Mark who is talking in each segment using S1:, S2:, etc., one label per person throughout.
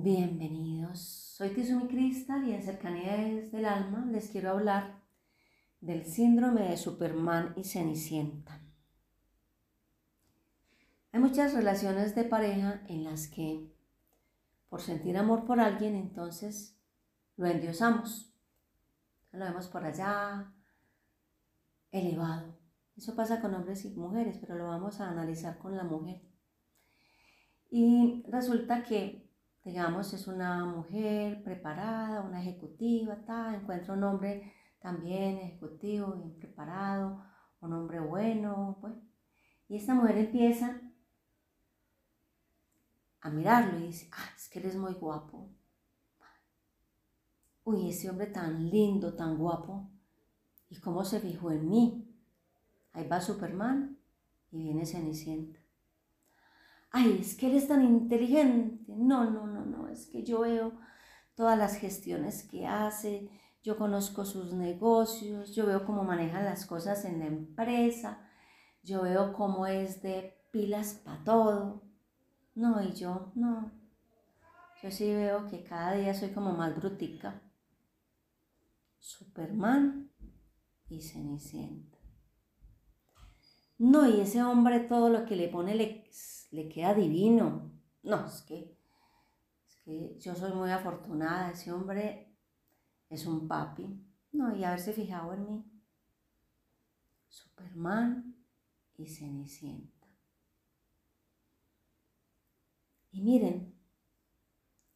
S1: Bienvenidos, soy Tizumi Cristal y en Cercanías del Alma les quiero hablar del síndrome de Superman y Cenicienta. Hay muchas relaciones de pareja en las que por sentir amor por alguien entonces lo endiosamos, lo vemos por allá elevado. Eso pasa con hombres y mujeres, pero lo vamos a analizar con la mujer. Y resulta que digamos, es una mujer preparada, una ejecutiva, tal, encuentra un hombre también ejecutivo, bien preparado, un hombre bueno, pues. Y esta mujer empieza a mirarlo y dice, ah, es que eres muy guapo. Uy, ese hombre tan lindo, tan guapo. ¿Y cómo se fijó en mí? Ahí va Superman y viene Cenicienta ay, es que eres tan inteligente. No, no, no, no, es que yo veo todas las gestiones que hace, yo conozco sus negocios, yo veo cómo manejan las cosas en la empresa, yo veo cómo es de pilas para todo. No, y yo, no. Yo sí veo que cada día soy como más brutica. Superman y Cenicienta. No, y ese hombre todo lo que le pone le le queda divino. No, es que, es que yo soy muy afortunada, ese hombre es un papi. No, y haberse fijado en mí. Superman y Cenicienta. Y miren,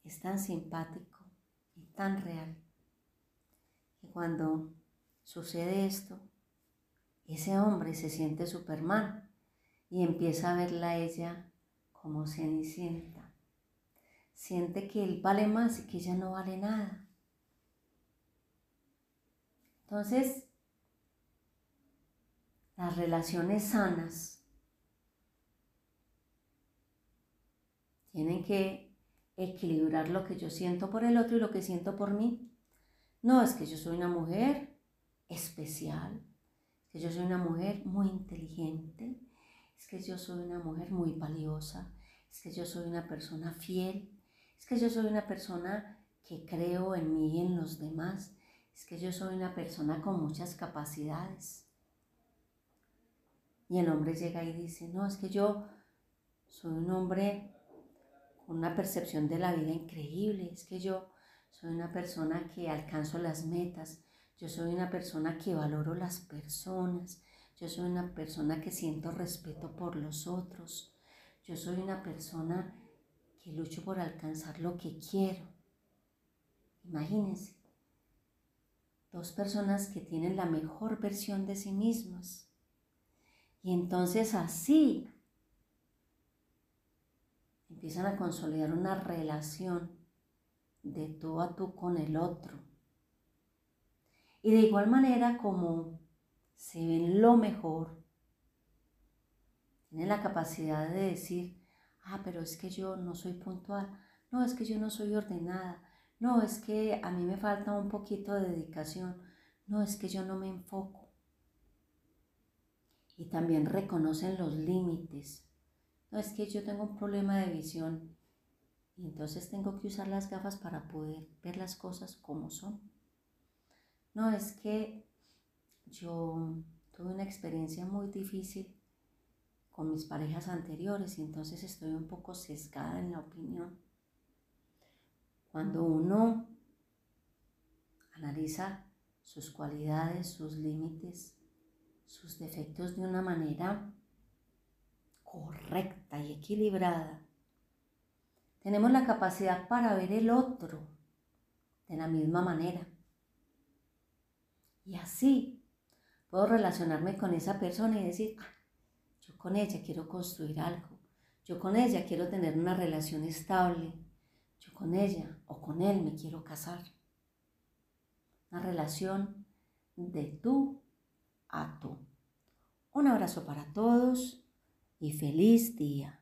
S1: es tan simpático y tan real que cuando sucede esto, ese hombre se siente Superman y empieza a verla a ella como cenicienta. Siente que él vale más y que ella no vale nada. Entonces, las relaciones sanas tienen que equilibrar lo que yo siento por el otro y lo que siento por mí. No, es que yo soy una mujer especial, que yo soy una mujer muy inteligente, es que yo soy una mujer muy valiosa, es que yo soy una persona fiel, es que yo soy una persona que creo en mí y en los demás, es que yo soy una persona con muchas capacidades. Y el hombre llega y dice, no, es que yo soy un hombre con una percepción de la vida increíble, es que yo soy una persona que alcanzo las metas, yo soy una persona que valoro las personas, yo soy una persona que siento respeto por los otros. Yo soy una persona que lucho por alcanzar lo que quiero. Imagínense, dos personas que tienen la mejor versión de sí mismas. Y entonces así empiezan a consolidar una relación de tú a tú con el otro. Y de igual manera como se ven lo mejor, tienen la capacidad de decir, ah, pero es que yo no soy puntual, no, es que yo no soy ordenada, no, es que a mí me falta un poquito de dedicación, no, es que yo no me enfoco. Y también reconocen los límites. No, es que yo tengo un problema de visión y entonces tengo que usar las gafas para poder ver las cosas como son. No, es que yo tuve una experiencia muy difícil con mis parejas anteriores y entonces estoy un poco sesgada en la opinión. Cuando uno analiza sus cualidades, sus límites, sus defectos de una manera correcta y equilibrada, tenemos la capacidad para ver el otro de la misma manera. Y así Puedo relacionarme con esa persona y decir, ah, yo con ella quiero construir algo, Yo con ella quiero tener una relación estable. Yo con ella o con él me quiero casar. Una relación de tú a tú. Un abrazo para todos y feliz día.